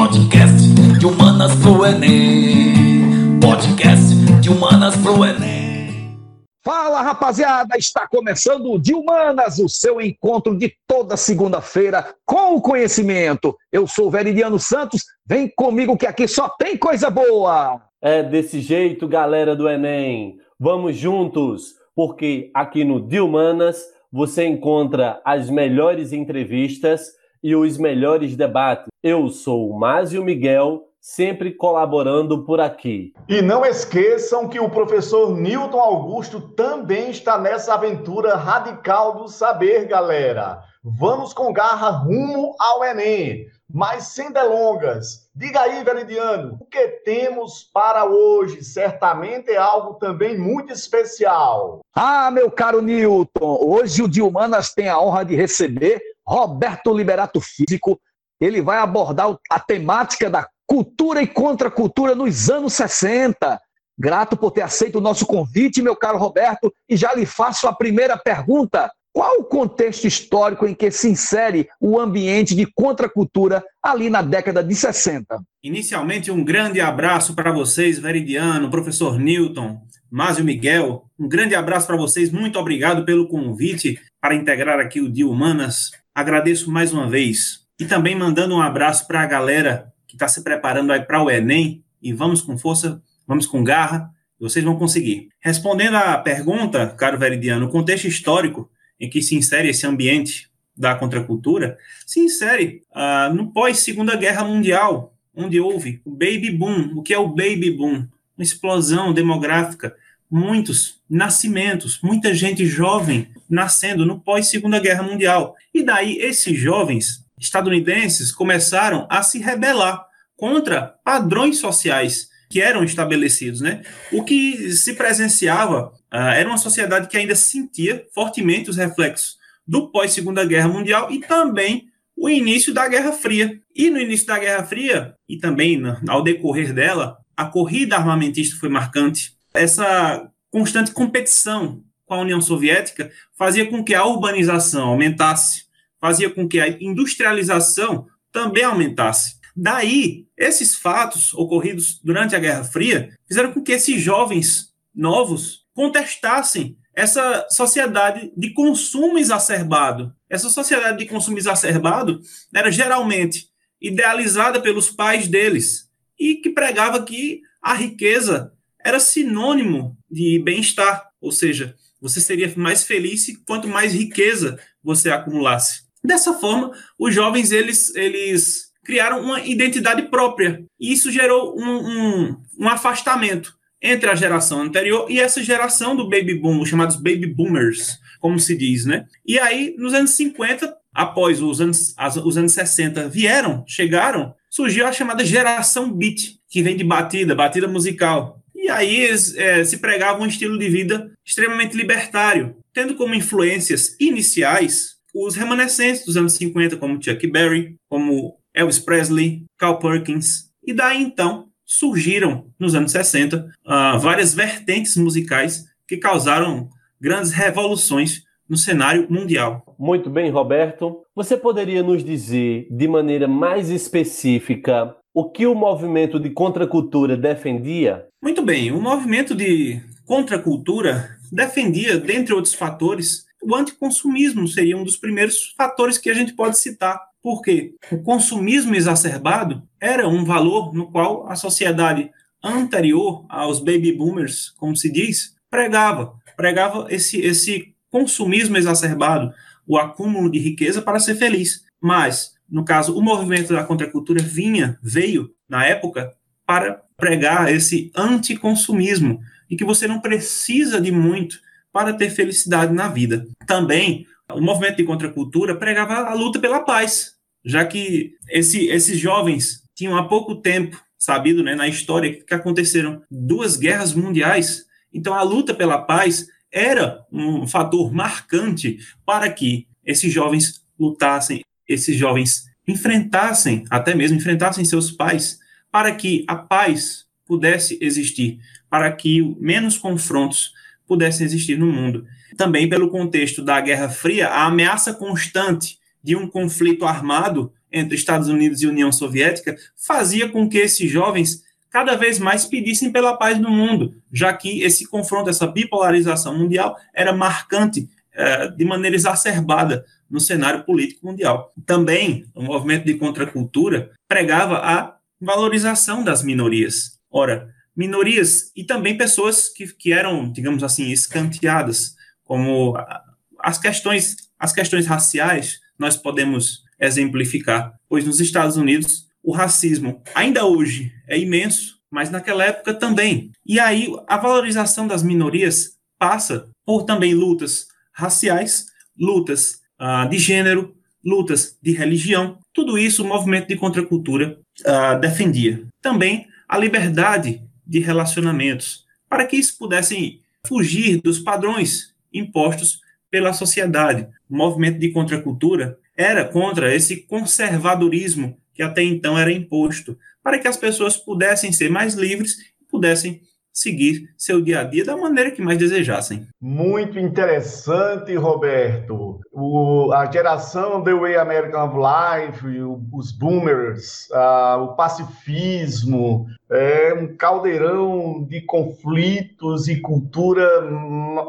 Podcast de humanas pro Enem. Podcast de humanas pro Enem. Fala rapaziada, está começando o De Humanas, o seu encontro de toda segunda-feira com o conhecimento. Eu sou o Veridiano Santos, vem comigo que aqui só tem coisa boa. É desse jeito, galera do Enem. Vamos juntos, porque aqui no De Humanas você encontra as melhores entrevistas e os melhores debates. Eu sou o Másio Miguel, sempre colaborando por aqui. E não esqueçam que o professor Newton Augusto também está nessa aventura radical do saber, galera. Vamos com garra rumo ao Enem. Mas sem delongas, diga aí, Veridiano, o que temos para hoje? Certamente é algo também muito especial. Ah, meu caro Newton, hoje o de Humanas tem a honra de receber Roberto Liberato Físico. Ele vai abordar a temática da cultura e contracultura nos anos 60. Grato por ter aceito o nosso convite, meu caro Roberto, e já lhe faço a primeira pergunta. Qual o contexto histórico em que se insere o ambiente de contracultura ali na década de 60? Inicialmente, um grande abraço para vocês, Veridiano, professor Newton, Másio Miguel. Um grande abraço para vocês. Muito obrigado pelo convite para integrar aqui o Dia Humanas. Agradeço mais uma vez. E também mandando um abraço para a galera que está se preparando aí para o Enem. E vamos com força, vamos com garra, vocês vão conseguir. Respondendo à pergunta, caro Veridiano, o contexto histórico em que se insere esse ambiente da contracultura se insere uh, no pós-Segunda Guerra Mundial, onde houve o baby boom. O que é o baby boom? Uma explosão demográfica, muitos nascimentos, muita gente jovem nascendo no pós-Segunda Guerra Mundial. E daí esses jovens estadunidenses começaram a se rebelar contra padrões sociais que eram estabelecidos, né? O que se presenciava uh, era uma sociedade que ainda sentia fortemente os reflexos do pós-Segunda Guerra Mundial e também o início da Guerra Fria. E no início da Guerra Fria, e também ao decorrer dela, a corrida armamentista foi marcante. Essa constante competição com a União Soviética fazia com que a urbanização aumentasse, fazia com que a industrialização também aumentasse. Daí, esses fatos ocorridos durante a Guerra Fria fizeram com que esses jovens novos contestassem essa sociedade de consumo exacerbado. Essa sociedade de consumo exacerbado era geralmente idealizada pelos pais deles e que pregava que a riqueza era sinônimo de bem-estar, ou seja, você seria mais feliz quanto mais riqueza você acumulasse. Dessa forma, os jovens eles, eles criaram uma identidade própria e isso gerou um, um, um afastamento entre a geração anterior e essa geração do baby boom, os chamados baby boomers, como se diz, né? E aí, nos anos 50, após os anos, os anos 60 vieram, chegaram, surgiu a chamada geração beat, que vem de batida, batida musical. E aí eles é, se pregavam um estilo de vida extremamente libertário, tendo como influências iniciais os remanescentes dos anos 50, como Chuck Berry, como Elvis Presley, Carl Perkins. E daí então surgiram, nos anos 60, uh, ah, várias vertentes musicais que causaram grandes revoluções no cenário mundial. Muito bem, Roberto. Você poderia nos dizer de maneira mais específica o que o movimento de contracultura defendia? Muito bem, o movimento de contracultura defendia, dentre outros fatores, o anticonsumismo seria um dos primeiros fatores que a gente pode citar. Porque o consumismo exacerbado era um valor no qual a sociedade anterior aos baby boomers, como se diz, pregava. Pregava esse, esse consumismo exacerbado, o acúmulo de riqueza para ser feliz. Mas no caso, o movimento da contracultura vinha, veio, na época, para pregar esse anticonsumismo e que você não precisa de muito para ter felicidade na vida. Também, o movimento de contracultura pregava a luta pela paz, já que esse, esses jovens tinham há pouco tempo sabido né, na história que aconteceram duas guerras mundiais. Então, a luta pela paz era um fator marcante para que esses jovens lutassem esses jovens enfrentassem, até mesmo enfrentassem seus pais, para que a paz pudesse existir, para que menos confrontos pudessem existir no mundo. Também pelo contexto da Guerra Fria, a ameaça constante de um conflito armado entre Estados Unidos e União Soviética fazia com que esses jovens cada vez mais pedissem pela paz no mundo, já que esse confronto, essa bipolarização mundial era marcante é, de maneira exacerbada no cenário político mundial. Também, o movimento de contracultura pregava a valorização das minorias. Ora, minorias e também pessoas que, que eram, digamos assim, escanteadas, como as questões, as questões raciais, nós podemos exemplificar, pois nos Estados Unidos o racismo ainda hoje é imenso, mas naquela época também. E aí a valorização das minorias passa por também lutas raciais, lutas uh, de gênero, lutas de religião. Tudo isso o movimento de contracultura uh, defendia. Também a liberdade de relacionamentos, para que isso pudessem fugir dos padrões impostos pela sociedade. O movimento de contracultura era contra esse conservadorismo que até então era imposto, para que as pessoas pudessem ser mais livres e pudessem seguir seu dia a dia da maneira que mais desejassem. Muito interessante, Roberto. O, a geração The Way American of Life, o, os boomers, uh, o pacifismo, é um caldeirão de conflitos e cultura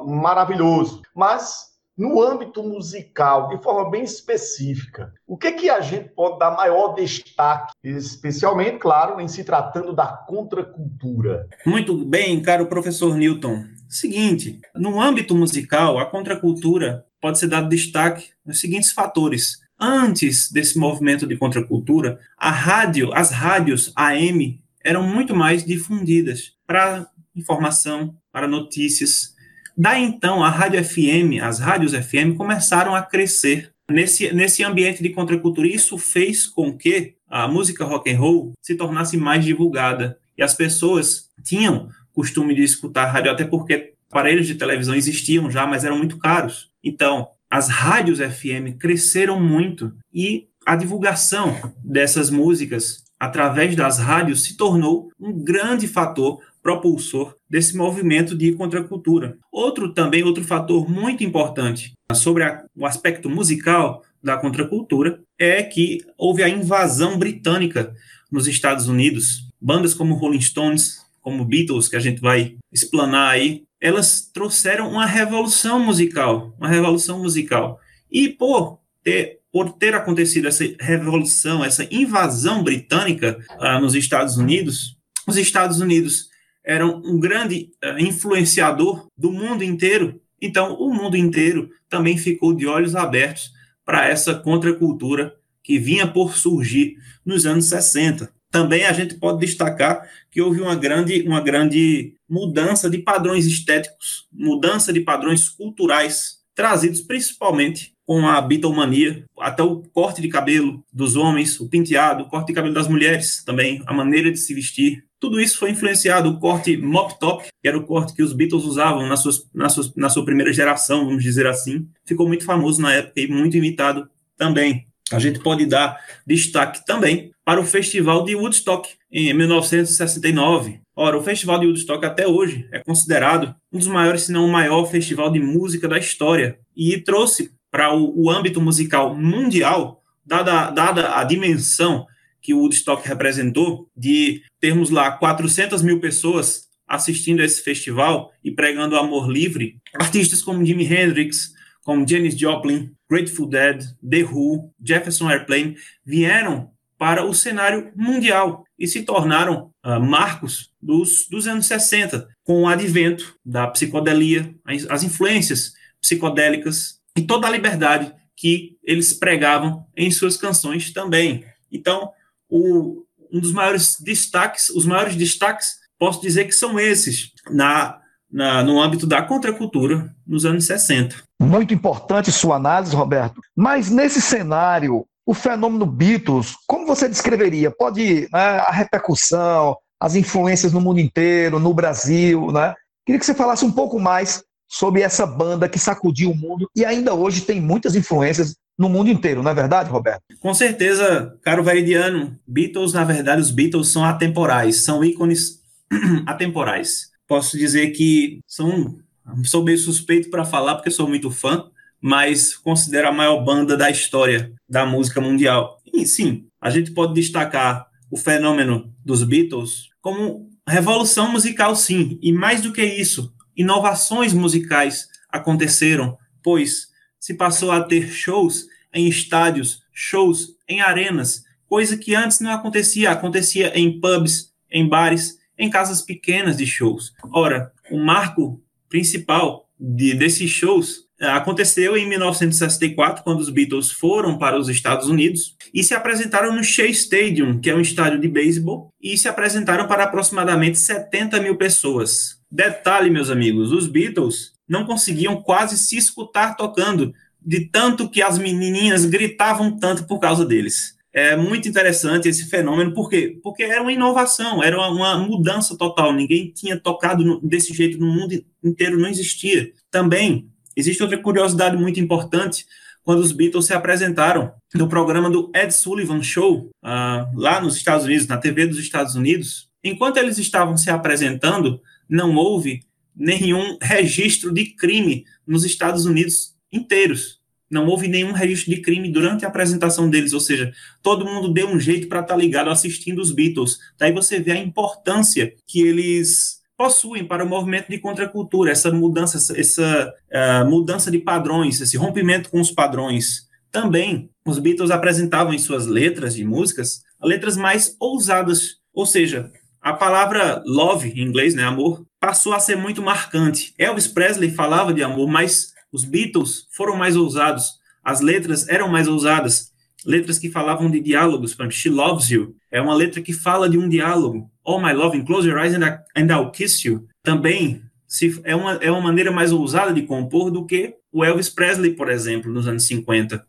maravilhoso. Mas no âmbito musical, de forma bem específica, o que, que a gente pode dar maior destaque, especialmente, claro, em se tratando da contracultura? Muito bem, caro professor Newton. Seguinte, no âmbito musical, a contracultura pode ser dado destaque nos seguintes fatores. Antes desse movimento de contracultura, a rádio, as rádios AM eram muito mais difundidas para informação, para notícias, Daí então, a rádio FM, as rádios FM começaram a crescer nesse, nesse ambiente de contracultura. Isso fez com que a música rock and roll se tornasse mais divulgada e as pessoas tinham costume de escutar rádio, até porque aparelhos de televisão existiam já, mas eram muito caros. Então, as rádios FM cresceram muito e a divulgação dessas músicas através das rádios se tornou um grande fator propulsor desse movimento de contracultura. Outro também, outro fator muito importante sobre a, o aspecto musical da contracultura é que houve a invasão britânica nos Estados Unidos. Bandas como Rolling Stones, como Beatles, que a gente vai explanar aí, elas trouxeram uma revolução musical, uma revolução musical. E por ter, por ter acontecido essa revolução, essa invasão britânica ah, nos Estados Unidos, os Estados Unidos eram um grande uh, influenciador do mundo inteiro. Então, o mundo inteiro também ficou de olhos abertos para essa contracultura que vinha por surgir nos anos 60. Também a gente pode destacar que houve uma grande, uma grande mudança de padrões estéticos, mudança de padrões culturais, trazidos principalmente com a bitomania, até o corte de cabelo dos homens, o penteado, o corte de cabelo das mulheres também, a maneira de se vestir, tudo isso foi influenciado, o corte mop top, que era o corte que os Beatles usavam na, suas, na, suas, na sua primeira geração, vamos dizer assim, ficou muito famoso na época e muito imitado também. A gente pode dar destaque também para o Festival de Woodstock, em 1969. Ora, o Festival de Woodstock até hoje é considerado um dos maiores, se não o maior festival de música da história e trouxe para o, o âmbito musical mundial, dada, dada a dimensão que o Woodstock representou, de termos lá 400 mil pessoas assistindo a esse festival e pregando amor livre, artistas como Jimi Hendrix, como Janis Joplin, Grateful Dead, The Who, Jefferson Airplane, vieram para o cenário mundial e se tornaram uh, marcos dos, dos anos 60, com o advento da psicodelia, as, as influências psicodélicas e toda a liberdade que eles pregavam em suas canções também. Então, o, um dos maiores destaques, os maiores destaques, posso dizer que são esses, na, na, no âmbito da contracultura nos anos 60. Muito importante sua análise, Roberto. Mas nesse cenário, o fenômeno Beatles, como você descreveria? Pode né, a repercussão, as influências no mundo inteiro, no Brasil, né? Queria que você falasse um pouco mais sobre essa banda que sacudiu o mundo e ainda hoje tem muitas influências no mundo inteiro, não é verdade, Roberto? Com certeza, caro Veridiano. Beatles, na verdade, os Beatles são atemporais, são ícones atemporais. Posso dizer que são. Sou meio suspeito para falar, porque sou muito fã, mas considero a maior banda da história da música mundial. E sim, a gente pode destacar o fenômeno dos Beatles como revolução musical, sim, e mais do que isso, inovações musicais aconteceram, pois se passou a ter shows em estádios, shows em arenas, coisa que antes não acontecia, acontecia em pubs, em bares, em casas pequenas de shows. Ora, o marco principal de, desses shows aconteceu em 1964, quando os Beatles foram para os Estados Unidos e se apresentaram no Shea Stadium, que é um estádio de beisebol, e se apresentaram para aproximadamente 70 mil pessoas. Detalhe, meus amigos, os Beatles não conseguiam quase se escutar tocando, de tanto que as menininhas gritavam tanto por causa deles. É muito interessante esse fenômeno, por quê? Porque era uma inovação, era uma, mudança total. Ninguém tinha tocado desse jeito no mundo inteiro, não existia. Também existe outra curiosidade muito importante quando os Beatles se apresentaram no programa do Ed Sullivan Show, uh, lá nos Estados Unidos, na TV dos Estados Unidos. Enquanto eles estavam se apresentando, não houve nenhum registro de crime nos Estados Unidos inteiros não houve nenhum registro de crime durante a apresentação deles, ou seja, todo mundo deu um jeito para estar tá ligado assistindo os Beatles. Daí você vê a importância que eles possuem para o movimento de contracultura, essa mudança, essa, uh, mudança de padrões, esse rompimento com os padrões. Também os Beatles apresentavam em suas letras de músicas letras mais ousadas, ou seja, a palavra love em inglês, né, amor, passou a ser muito marcante. Elvis Presley falava de amor, mas os Beatles foram mais ousados, as letras eram mais ousadas, letras que falavam de diálogos, por exemplo, She Loves You, é uma letra que fala de um diálogo. All My Love, Close Your Eyes and, I, and I'll Kiss You, também se, é, uma, é uma maneira mais ousada de compor do que o Elvis Presley, por exemplo, nos anos 50.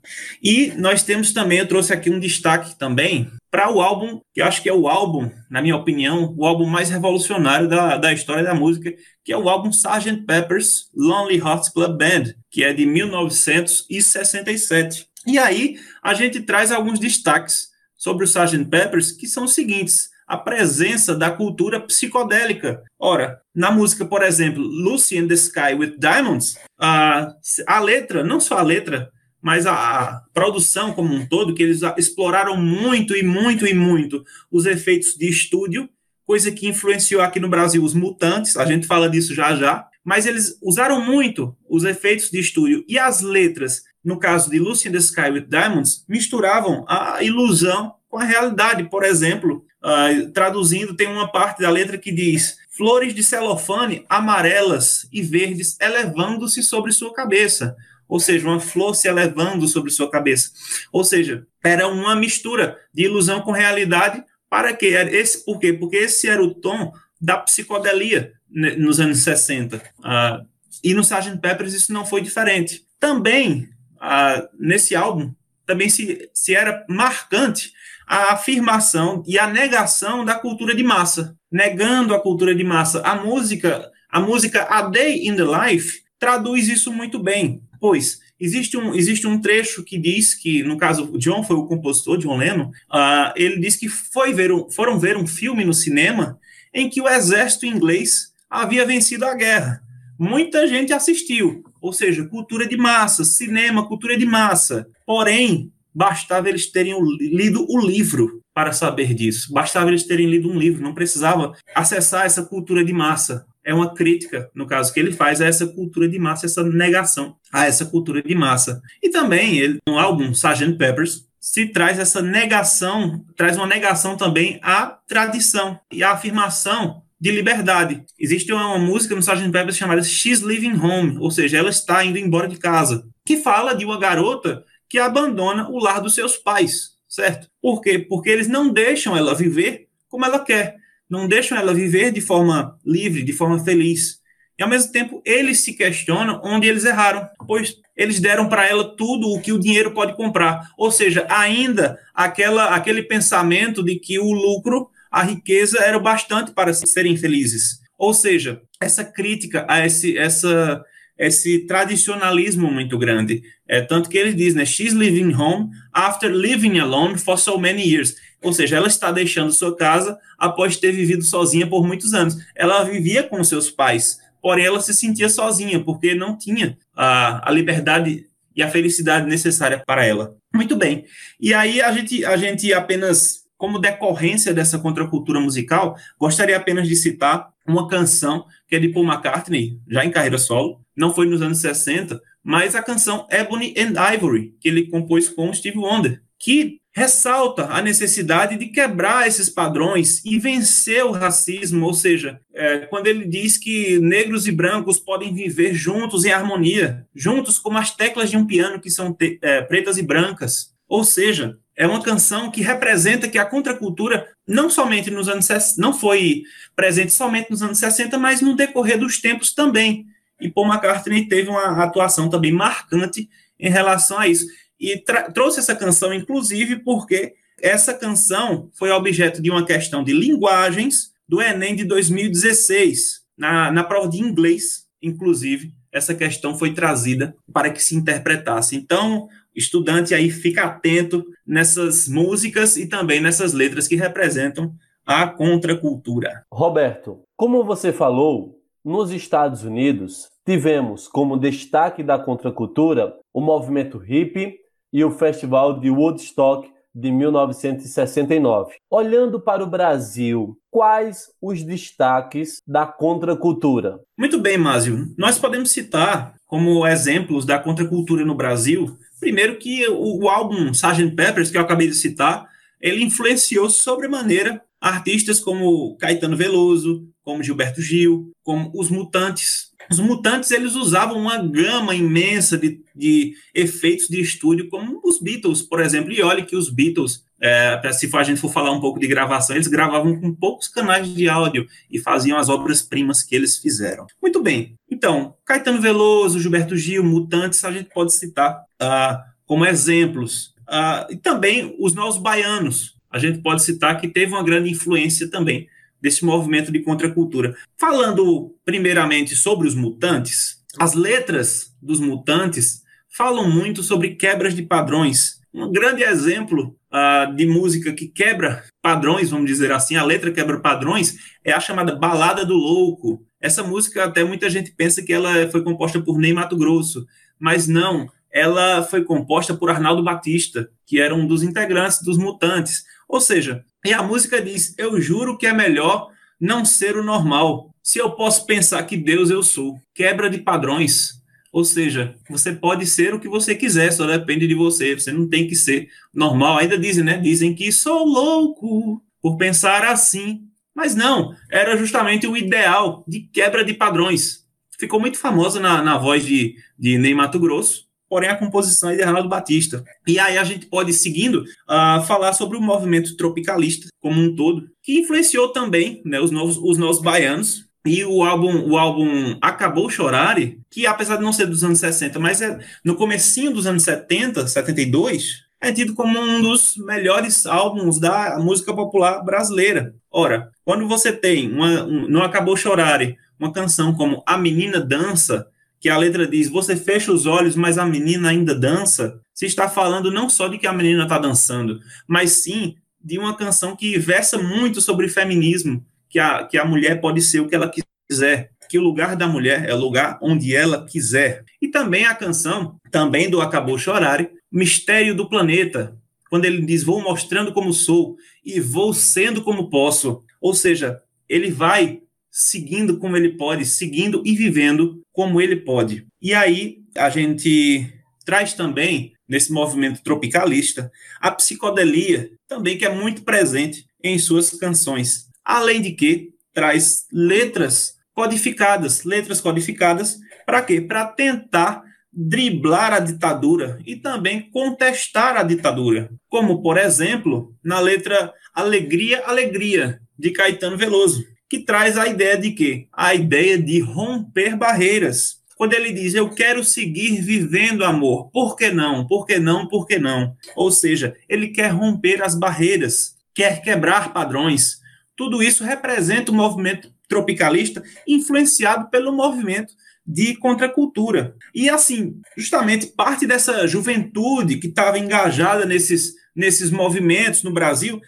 E nós temos também, eu trouxe aqui um destaque também para o álbum, que eu acho que é o álbum, na minha opinião, o álbum mais revolucionário da, da história da música, que é o álbum Sgt. Pepper's Lonely Hearts Club Band, que é de 1967. E aí a gente traz alguns destaques sobre o Sgt. Pepper's, que são os seguintes a presença da cultura psicodélica. Ora, na música, por exemplo, Lucy in the Sky with Diamonds, a, a letra, não só a letra, mas a, a, produção como um todo, que eles exploraram muito e muito e muito os efeitos de estúdio, coisa que influenciou aqui no Brasil os mutantes, a gente fala disso já já, mas eles usaram muito os efeitos de estúdio e as letras, no caso de Lucy in the Sky with Diamonds, misturavam a ilusão com a realidade. Por exemplo, uh, traduzindo, tem uma parte da letra que diz: flores de celofane amarelas e verdes elevando-se sobre sua cabeça ou seja, uma flor se elevando sobre sua cabeça. Ou seja, era uma mistura de ilusão com realidade. Para quê? Esse, por quê? Porque esse era o tom da psicodelia nos anos 60. Ah, e no Sgt. Peppers isso não foi diferente. Também, ah, nesse álbum, também se, se era marcante a afirmação e a negação da cultura de massa, negando a cultura de massa. A música, a música A Day in the Life traduz isso muito bem. Pois, existe um, existe um trecho que diz que, no caso, o John foi o compositor, John Lennon, uh, ele diz que foi ver um, foram ver um filme no cinema em que o exército inglês havia vencido a guerra. Muita gente assistiu, ou seja, cultura de massa, cinema, cultura de massa. Porém, bastava eles terem lido o livro para saber disso. Bastava eles terem lido um livro, não precisava acessar essa cultura de massa é uma crítica, no caso, que ele faz a essa cultura de massa, essa negação a essa cultura de massa. E também, ele, no álbum Sgt. Peppers, se traz essa negação, traz uma negação também à tradição e à afirmação de liberdade. Existe uma, música no Sgt. Peppers chamada She's Leaving Home, ou seja, ela está indo embora de casa, que fala de uma garota que abandona o lar dos seus pais, certo? Por quê? Porque eles não deixam ela viver como ela quer não deixam ela viver de forma livre, de forma feliz. E ao mesmo tempo, eles se questionam onde eles erraram, pois eles deram para ela tudo o que o dinheiro pode comprar. Ou seja, ainda aquela, aquele pensamento de que o lucro, a riqueza era bastante para serem felizes. Ou seja, essa crítica a esse, essa, esse tradicionalismo muito grande. É tanto que ele diz, né? She's living home after living alone for so many years. Ou seja, ela está deixando sua casa após ter vivido sozinha por muitos anos. Ela vivia com seus pais, porém ela se sentia sozinha, porque não tinha a, a liberdade e a felicidade necessária para ela. Muito bem. E aí a gente, a gente apenas, como decorrência dessa contracultura musical, gostaria apenas de citar uma canção que é de Paul McCartney, já em carreira solo, não foi nos anos 60, mas a canção Ebony and Ivory, que ele compôs com Steve Wonder, que ressalta a necessidade de quebrar esses padrões e vencer o racismo, ou seja, é, quando ele diz que negros e brancos podem viver juntos em harmonia, juntos como as teclas de um piano que são é, pretas e brancas. Ou seja, é uma canção que representa que a contracultura não somente nos anos não foi presente somente nos anos 60, mas no decorrer dos tempos também. E Paul McCartney teve uma atuação também marcante em relação a isso e trouxe essa canção, inclusive, porque essa canção foi objeto de uma questão de linguagens do Enem de 2016. Na, na prova de inglês, inclusive, essa questão foi trazida para que se interpretasse. Então, estudante aí fica atento nessas músicas e também nessas letras que representam a contracultura. Roberto, como você falou, nos Estados Unidos tivemos como destaque da contracultura o movimento hippie e o Festival de Woodstock de 1969. Olhando para o Brasil, quais os destaques da contracultura? Muito bem, Másio. Nós podemos citar como exemplos da contracultura no Brasil, primeiro que o, o álbum Sgt. Peppers, que eu acabei de citar, ele influenciou sobremaneira artistas como Caetano Veloso, como Gilberto Gil, como os Mutantes, os mutantes eles usavam uma gama imensa de, de efeitos de estúdio, como os Beatles, por exemplo. E olha que os Beatles, é, se a gente for falar um pouco de gravação, eles gravavam com poucos canais de áudio e faziam as obras-primas que eles fizeram. Muito bem. Então, Caetano Veloso, Gilberto Gil, Mutantes, a gente pode citar ah, como exemplos. Ah, e também os nossos baianos. A gente pode citar que teve uma grande influência também desse movimento de contracultura. Falando primeiramente sobre os mutantes, as letras dos mutantes falam muito sobre quebras de padrões. Um grande exemplo uh, de música que quebra padrões, vamos dizer assim, a letra quebra padrões, é a chamada Balada do Louco. Essa música, até muita gente pensa que ela foi composta por Ney Mato Grosso, mas não, ela foi composta por Arnaldo Batista, que era um dos integrantes dos Mutantes. Ou seja, e a música diz: Eu juro que é melhor não ser o normal. Se eu posso pensar que Deus eu sou. Quebra de padrões. Ou seja, você pode ser o que você quiser, só depende de você. Você não tem que ser normal. Ainda dizem, né? Dizem que sou louco por pensar assim. Mas não, era justamente o ideal de quebra de padrões. Ficou muito famosa na, na voz de, de Ney Mato Grosso porém a composição é de Arnaldo Batista. E aí a gente pode, seguindo, uh, falar sobre o movimento tropicalista como um todo, que influenciou também né, os, novos, os novos baianos, e o álbum, o álbum Acabou Chorare, que apesar de não ser dos anos 60, mas é no comecinho dos anos 70, 72, é tido como um dos melhores álbuns da música popular brasileira. Ora, quando você tem uma, um, no Acabou Chorare uma canção como A Menina Dança, que a letra diz: Você fecha os olhos, mas a menina ainda dança. Se está falando não só de que a menina está dançando, mas sim de uma canção que versa muito sobre feminismo, que a, que a mulher pode ser o que ela quiser, que o lugar da mulher é o lugar onde ela quiser. E também a canção, também do Acabou Chorare, Mistério do Planeta, quando ele diz: Vou mostrando como sou e vou sendo como posso. Ou seja, ele vai seguindo como ele pode, seguindo e vivendo como ele pode. E aí a gente traz também nesse movimento tropicalista a psicodelia, também que é muito presente em suas canções. Além de que traz letras codificadas, letras codificadas para quê? Para tentar driblar a ditadura e também contestar a ditadura, como por exemplo, na letra Alegria, Alegria de Caetano Veloso que traz a ideia de quê? A ideia de romper barreiras. Quando ele diz, eu quero seguir vivendo amor, por que não? Por que não? Por que não? Ou seja, ele quer romper as barreiras, quer quebrar padrões. Tudo isso representa o movimento tropicalista influenciado pelo movimento de contracultura. E assim, justamente parte dessa juventude que estava engajada nesses, nesses movimentos no Brasil,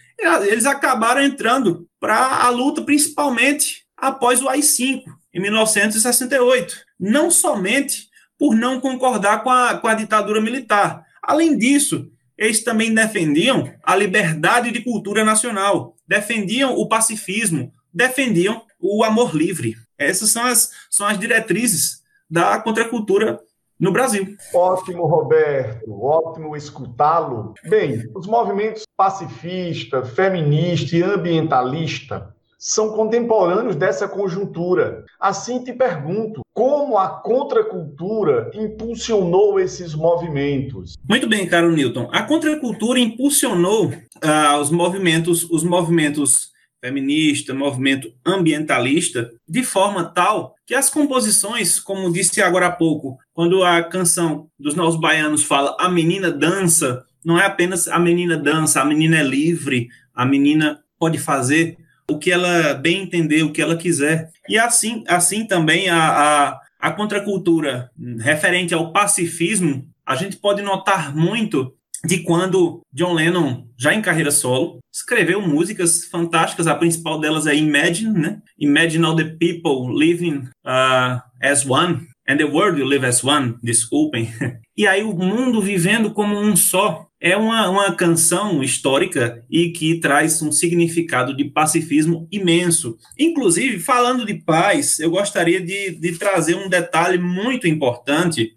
eles acabaram entrando para a luta, principalmente após o AI-5, em 1968. Não somente por não concordar com a, com a ditadura militar. Além disso, eles também defendiam a liberdade de cultura nacional, defendiam o pacifismo, defendiam o amor livre. Essas são as, são as diretrizes da contracultura no Brasil. Ótimo, Roberto, ótimo escutá-lo. Bem, os movimentos pacifista, feminista e ambientalista são contemporâneos dessa conjuntura. Assim te pergunto, como a contracultura impulsionou esses movimentos? Muito bem, caro Newton. A contracultura impulsionou uh, os movimentos, os movimentos feminista, movimento ambientalista, de forma tal que as composições, como disse agora há pouco, quando a canção dos nossos baianos fala a menina dança, não é apenas a menina dança, a menina é livre, a menina pode fazer o que ela bem entender, o que ela quiser. E assim, assim também a, a, a contracultura referente ao pacifismo, a gente pode notar muito de quando John Lennon, já em carreira solo, escreveu músicas fantásticas. A principal delas é Imagine, né? Imagine all the people living uh, as one, and the world will live as one. Desculpem. E aí o mundo vivendo como um só. É uma, uma canção histórica e que traz um significado de pacifismo imenso. Inclusive, falando de paz, eu gostaria de, de trazer um detalhe muito importante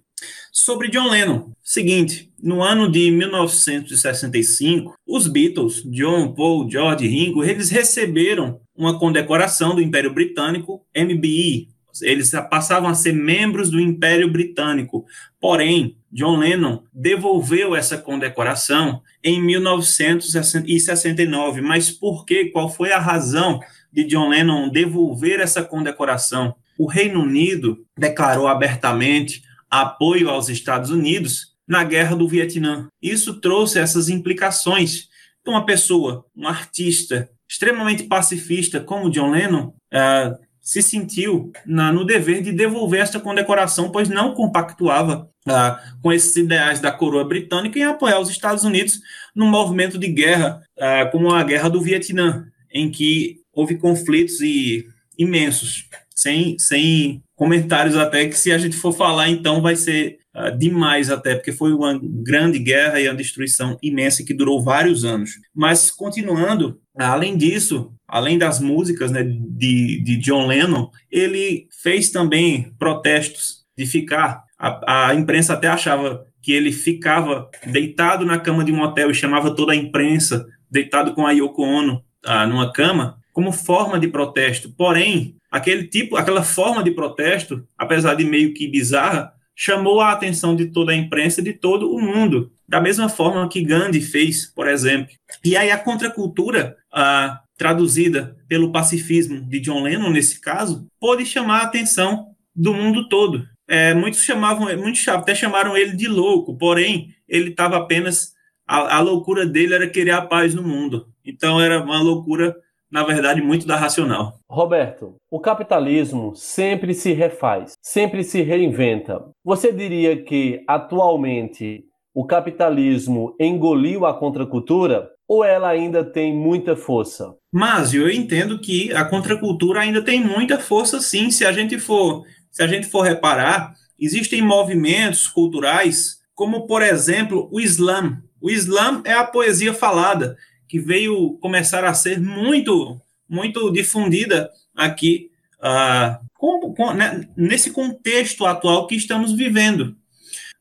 sobre John Lennon. Seguinte, no ano de 1965, os Beatles, John, Paul, George, Ringo, eles receberam uma condecoração do Império Britânico, MBE. Eles passavam a ser membros do Império Britânico. Porém, John Lennon devolveu essa condecoração em 1969. Mas por quê? Qual foi a razão de John Lennon devolver essa condecoração? O Reino Unido declarou abertamente apoio aos Estados Unidos na guerra do Vietnã. Isso trouxe essas implicações. Então, uma pessoa, um artista extremamente pacifista como John Lennon, uh, se sentiu na, no dever de devolver esta condecoração, pois não compactuava uh, com esses ideais da coroa britânica em apoiar os Estados Unidos no movimento de guerra, uh, como a guerra do Vietnã, em que houve conflitos e, imensos, sem, sem comentários até que se a gente for falar, então vai ser uh, demais até, porque foi uma grande guerra e uma destruição imensa que durou vários anos. Mas, continuando, além disso, além das músicas né, de, de John Lennon, ele fez também protestos de ficar, a, a imprensa até achava que ele ficava deitado na cama de um hotel e chamava toda a imprensa, deitado com a Yoko Ono uh, numa cama, como forma de protesto. Porém, aquele tipo, aquela forma de protesto, apesar de meio que bizarra, chamou a atenção de toda a imprensa de todo o mundo, da mesma forma que Gandhi fez, por exemplo. E aí a contracultura, ah, traduzida pelo pacifismo de John Lennon nesse caso, pôde chamar a atenção do mundo todo. É, muitos chamavam, muitos até chamaram ele de louco, porém ele estava apenas a, a loucura dele era querer a paz no mundo. Então era uma loucura na verdade, muito da racional. Roberto, o capitalismo sempre se refaz, sempre se reinventa. Você diria que, atualmente, o capitalismo engoliu a contracultura ou ela ainda tem muita força? Mas eu entendo que a contracultura ainda tem muita força, sim. Se a gente for, se a gente for reparar, existem movimentos culturais, como por exemplo o Islã. O Islã é a poesia falada que veio começar a ser muito, muito difundida aqui, uh, com, com, né, nesse contexto atual que estamos vivendo.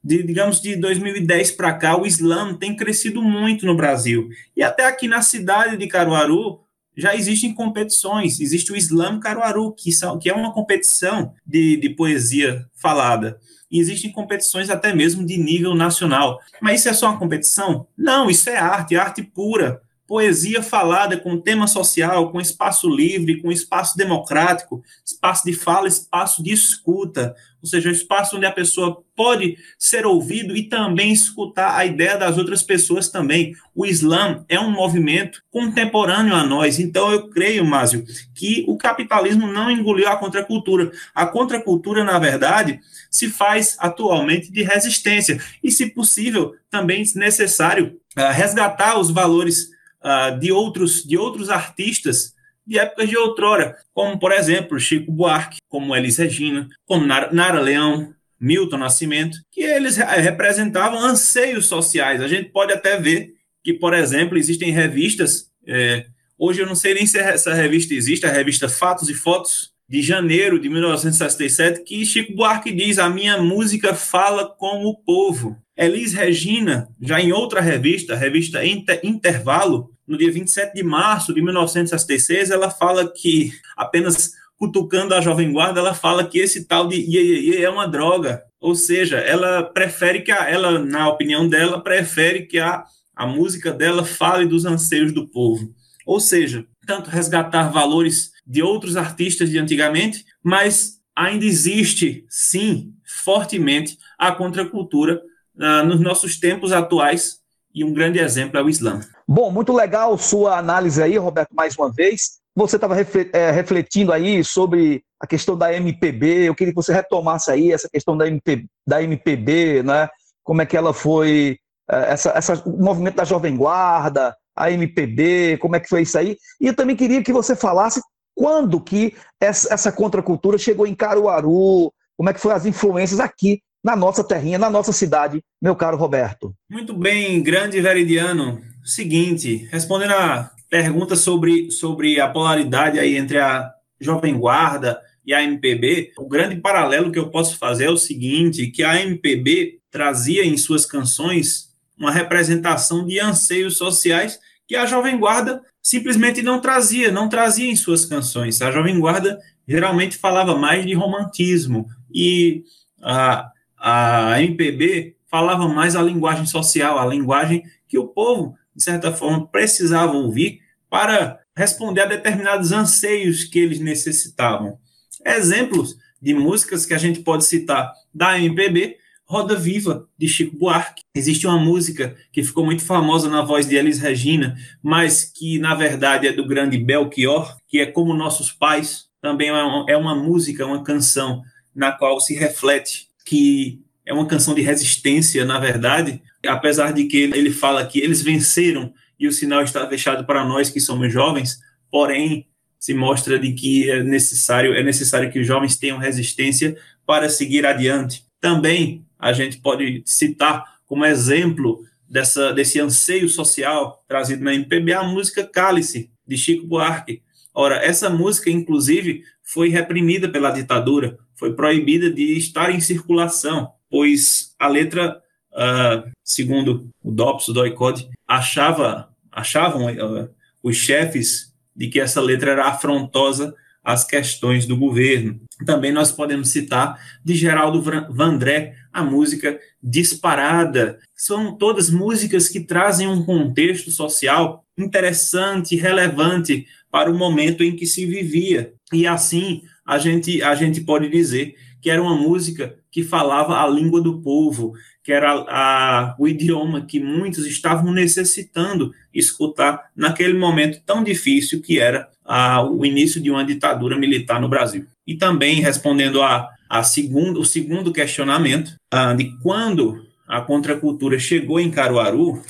De, digamos, de 2010 para cá, o Islã tem crescido muito no Brasil. E até aqui na cidade de Caruaru, já existem competições. Existe o Islã Caruaru, que, são, que é uma competição de, de poesia falada. E existem competições até mesmo de nível nacional. Mas isso é só uma competição? Não, isso é arte, arte pura poesia falada com tema social, com espaço livre, com espaço democrático, espaço de fala, espaço de escuta, ou seja, um espaço onde a pessoa pode ser ouvido e também escutar a ideia das outras pessoas também. O Islã é um movimento contemporâneo a nós, então eu creio, Márcio, que o capitalismo não engoliu a contracultura. A contracultura, na verdade, se faz atualmente de resistência e, se possível, também necessário uh, resgatar os valores uh, de, outros, de outros artistas de épocas de outrora, como, por exemplo, Chico Buarque, como Elis Regina, como Nara, Leão, Milton Nascimento, que eles representavam anseios sociais. A gente pode até ver que, por exemplo, existem revistas. É, hoje eu não sei nem se essa revista existe, a revista Fatos e Fotos, de janeiro de 1967, que Chico Buarque diz: A minha música fala com o povo. Elis Regina, já em outra revista, a revista Inter Intervalo, no dia 27 de março de 1966, ela fala que apenas cutucando a Jovem Guarda, ela fala que esse tal de iê, é uma droga. Ou seja, ela prefere que a, ela, na opinião dela, prefere que a, a música dela fale dos anseios do povo. Ou seja, tanto resgatar valores de outros artistas de antigamente, mas ainda existe, sim, fortemente a contracultura uh, nos nossos tempos atuais, e um grande exemplo é o Islã. Bom, muito legal sua análise aí, Roberto, mais uma vez. Você estava é, refletindo aí sobre a questão da MPB, eu queria que você retomasse aí essa questão da, da MPB, né? como é que ela foi, é, essa, essa, o movimento da Jovem Guarda, a MPB, como é que foi isso aí? E eu também queria que você falasse quando que essa, essa contracultura chegou em Caruaru, como é que foram as influências aqui na nossa terrinha, na nossa cidade, meu caro Roberto. Muito bem, grande Veridiano. Seguinte, respondendo a pergunta sobre, sobre a polaridade aí entre a Jovem Guarda e a MPB, o grande paralelo que eu posso fazer é o seguinte, que a MPB trazia em suas canções uma representação de anseios sociais que a Jovem Guarda simplesmente não trazia, não trazia em suas canções. A Jovem Guarda geralmente falava mais de romantismo e a, a MPB falava mais a linguagem social, a linguagem que o povo, de certa forma, precisava ouvir para responder a determinados anseios que eles necessitavam. Exemplos de músicas que a gente pode citar da MPB, Roda Viva, de Chico Buarque. Existe uma música que ficou muito famosa na voz de Elis Regina, mas que, na verdade, é do grande Belchior, que é Como Nossos Pais. Também é uma é música, uma canção na qual se reflete que é uma canção de resistência, na verdade, apesar de que ele fala que eles venceram e o sinal está fechado para nós que somos jovens, porém se mostra de que é necessário é necessário que os jovens tenham resistência para seguir adiante. Também a gente pode citar como exemplo dessa desse anseio social trazido na MPB a música Cálice de Chico Buarque. Ora, essa música inclusive foi reprimida pela ditadura, foi proibida de estar em circulação, pois a letra, uh, segundo o DOPS, o DOICOD, achava, achavam uh, os chefes de que essa letra era afrontosa às questões do governo. Também nós podemos citar de Geraldo Vandré a música Disparada. São todas músicas que trazem um contexto social interessante, relevante para o momento em que se vivia. E assim, a gente, a gente pode dizer que era uma música que falava a língua do povo, que era a, o idioma que muitos estavam necessitando escutar naquele momento tão difícil que era a, o início de uma ditadura militar no Brasil. E também respondendo a, a segundo, o segundo questionamento, a, de quando a contracultura chegou em Caruaru,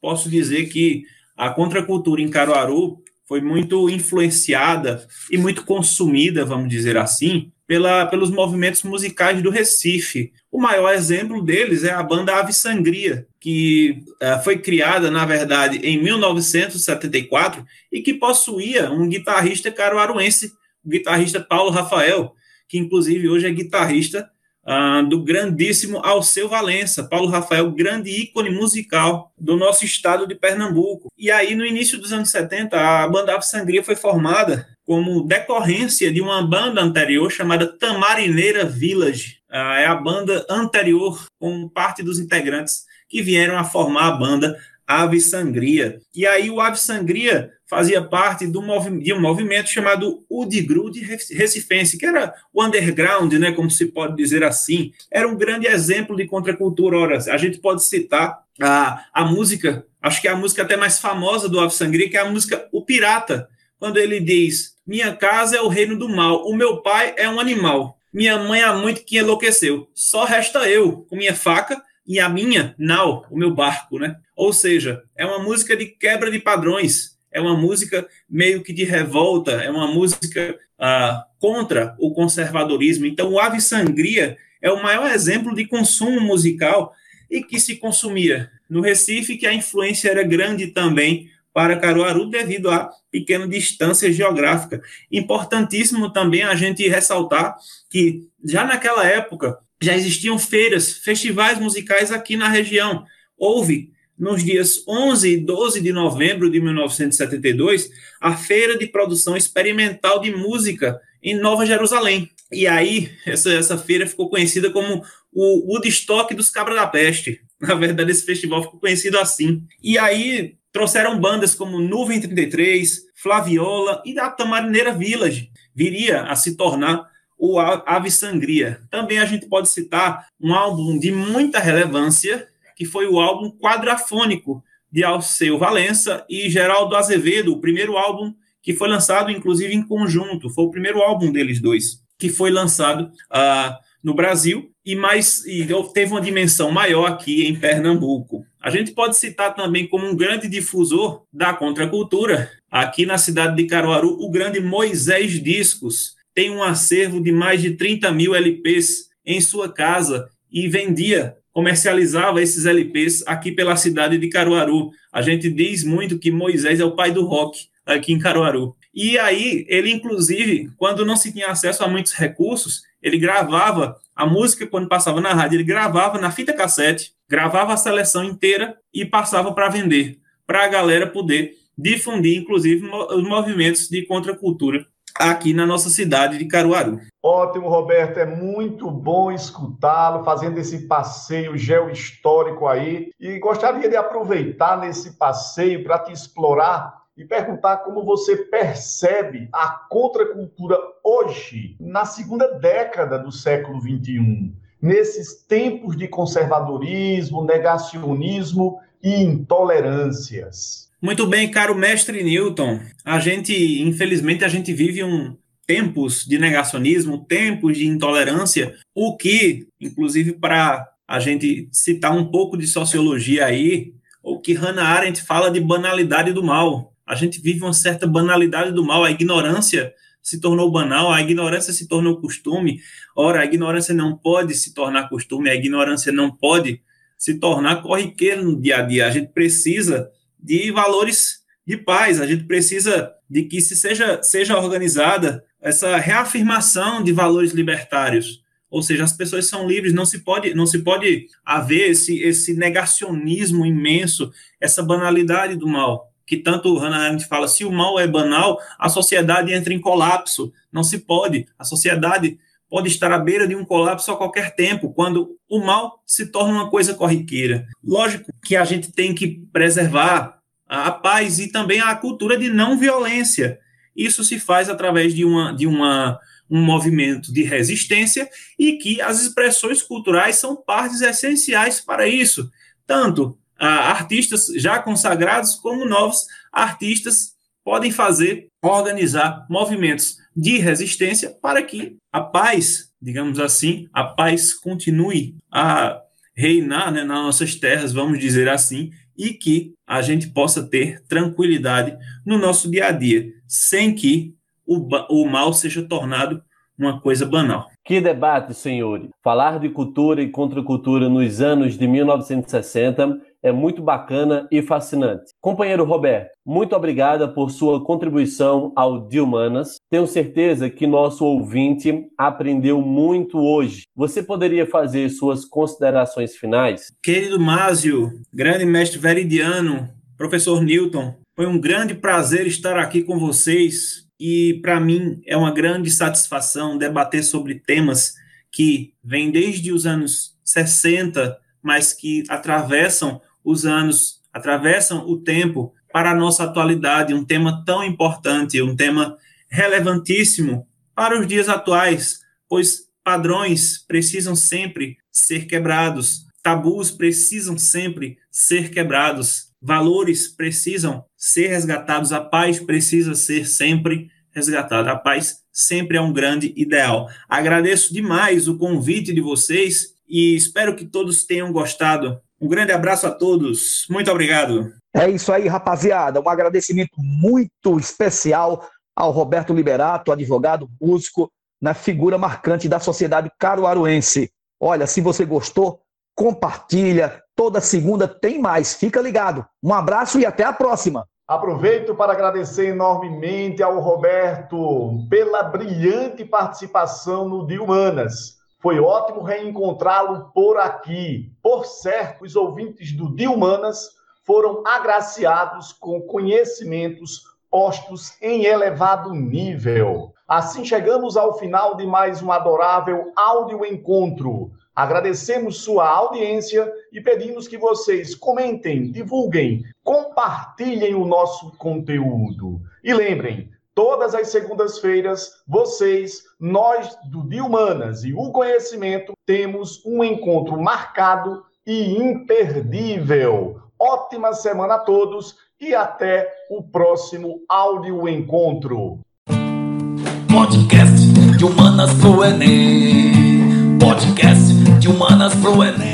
posso dizer que a contracultura em Caruaru foi muito influenciada e muito consumida, vamos dizer assim, pela, pelos movimentos musicais do Recife. O maior exemplo deles é a banda Ave Sangria, que uh, foi criada, na verdade, em 1974 e que possuía um guitarrista caruaruense, o guitarrista Paulo Rafael, que inclusive hoje é guitarrista ah, do grandíssimo Alceu Valença, Paulo Rafael, grande ícone musical do nosso estado de Pernambuco. E aí, no início dos anos 70, a banda Ave Sangria foi formada como decorrência de uma banda anterior chamada Tamarineira Village. Ah, é a banda anterior, com parte dos integrantes que vieram a formar a banda Ave Sangria. E aí o Ave Sangria fazia parte de um movimento chamado Udigrude Recifense, que era o underground, né, como se pode dizer assim. Era um grande exemplo de contracultura. Ora, a gente pode citar a, a música, acho que é a música até mais famosa do Ave Sangria, que é a música O Pirata, quando ele diz: Minha casa é o reino do mal, o meu pai é um animal, minha mãe há muito que enlouqueceu, só resta eu, com minha faca e a minha nau, o meu barco, né? Ou seja, é uma música de quebra de padrões, é uma música meio que de revolta, é uma música ah, contra o conservadorismo. Então, o Ave Sangria é o maior exemplo de consumo musical e que se consumia no Recife, que a influência era grande também para Caruaru devido à pequena distância geográfica. Importantíssimo também a gente ressaltar que já naquela época já existiam feiras, festivais musicais aqui na região. Houve nos dias 11 e 12 de novembro de 1972 a Feira de Produção Experimental de Música em Nova Jerusalém. E aí, essa, essa feira ficou conhecida como o Woodstock dos Cabras da Peste. Na verdade, esse festival ficou conhecido assim. E aí, trouxeram bandas como Nuvem 33, Flaviola e a Tamarineira Village. Viria a se tornar o Ave Sangria. Também a gente pode citar um álbum de muita relevância, que foi o álbum Quadrafônico, de Alceu Valença e Geraldo Azevedo, o primeiro álbum que foi lançado, inclusive, em conjunto. Foi o primeiro álbum deles dois, que foi lançado uh, no Brasil e mais e teve uma dimensão maior aqui em Pernambuco. A gente pode citar também como um grande difusor da contracultura, aqui na cidade de Caruaru, o grande Moisés Discos. Tem um acervo de mais de 30 mil LPs em sua casa e vendia, comercializava esses LPs aqui pela cidade de Caruaru. A gente diz muito que Moisés é o pai do rock aqui em Caruaru. E aí, ele, inclusive, quando não se tinha acesso a muitos recursos, ele gravava a música quando passava na rádio, ele gravava na fita cassete, gravava a seleção inteira e passava para vender, para a galera poder difundir, inclusive, os movimentos de contracultura aqui na nossa cidade de Caruaru. Ótimo, Roberto, é muito bom escutá-lo fazendo esse passeio geohistórico aí e gostaria de aproveitar nesse passeio para te explorar e perguntar como você percebe a contracultura hoje, na segunda década do século XXI, nesses tempos de conservadorismo, negacionismo e intolerâncias. Muito bem, caro mestre Newton. A gente, infelizmente, a gente vive um tempos de negacionismo, tempos de intolerância, o que, inclusive, para a gente citar um pouco de sociologia aí, o que Hannah Arendt fala de banalidade do mal a gente vive uma certa banalidade do mal, a ignorância se tornou banal, a ignorância se tornou costume. Ora, a ignorância não pode se tornar costume, a ignorância não pode se tornar corriqueira no dia a dia. A gente precisa de valores de paz, a gente precisa de que se seja, seja organizada essa reafirmação de valores libertários. Ou seja, as pessoas são livres, não se pode, não se pode haver esse, esse negacionismo imenso, essa banalidade do mal que tanto Hannah Arendt fala, se o mal é banal, a sociedade entra em colapso. Não se pode. A sociedade pode estar à beira de um colapso a qualquer tempo, quando o mal se torna uma coisa corriqueira. Lógico que a gente tem que preservar a paz e também a cultura de não violência. Isso se faz através de, uma, de uma, um movimento de resistência e que as expressões culturais são partes essenciais para isso. Tanto artistas já consagrados, como novos artistas podem fazer, organizar movimentos de resistência para que a paz, digamos assim, a paz continue a reinar né, nas nossas terras, vamos dizer assim, e que a gente possa ter tranquilidade no nosso dia a dia, sem que o, o mal seja tornado uma coisa banal. Que debate, senhores! Falar de cultura e contracultura nos anos de 1960 é muito bacana e fascinante. Companheiro Roberto, muito obrigada por sua contribuição ao Dilmanas. Tenho certeza que nosso ouvinte aprendeu muito hoje. Você poderia fazer suas considerações finais? Querido Másio, grande mestre veridiano, professor Newton, foi um grande prazer estar aqui com vocês e para mim é uma grande satisfação debater sobre temas que vêm desde os anos 60, mas que atravessam os anos, atravessam o tempo para a nossa atualidade, um tema tão importante, um tema relevantíssimo para os dias atuais, pois padrões precisam sempre ser quebrados, tabus precisam sempre ser quebrados, valores precisam ser resgatados, a paz precisa ser sempre resgatada. A paz sempre é um grande ideal. Agradeço demais o convite de vocês e espero que todos tenham gostado um grande abraço a todos. Muito obrigado. É isso aí, rapaziada. Um agradecimento muito especial ao Roberto Liberato, advogado, músico, na figura marcante da sociedade caruaruense. Olha, se você gostou, compartilha. Toda segunda tem mais. Fica ligado. Um abraço e até a próxima. Aproveito para agradecer enormemente ao Roberto pela brilhante participação no Dia Humanas. Foi ótimo reencontrá-lo por aqui. Por certo, os ouvintes do Dia Humanas foram agraciados com conhecimentos postos em elevado nível. Assim chegamos ao final de mais um adorável áudio encontro. Agradecemos sua audiência e pedimos que vocês comentem, divulguem, compartilhem o nosso conteúdo. E lembrem, todas as segundas-feiras, vocês, nós do Dia Humanas e o Conhecimento, temos um encontro marcado e imperdível. Ótima semana a todos e até o próximo áudio encontro. Podcast de Humanas pro Enem. Podcast de Humanas pro Enem.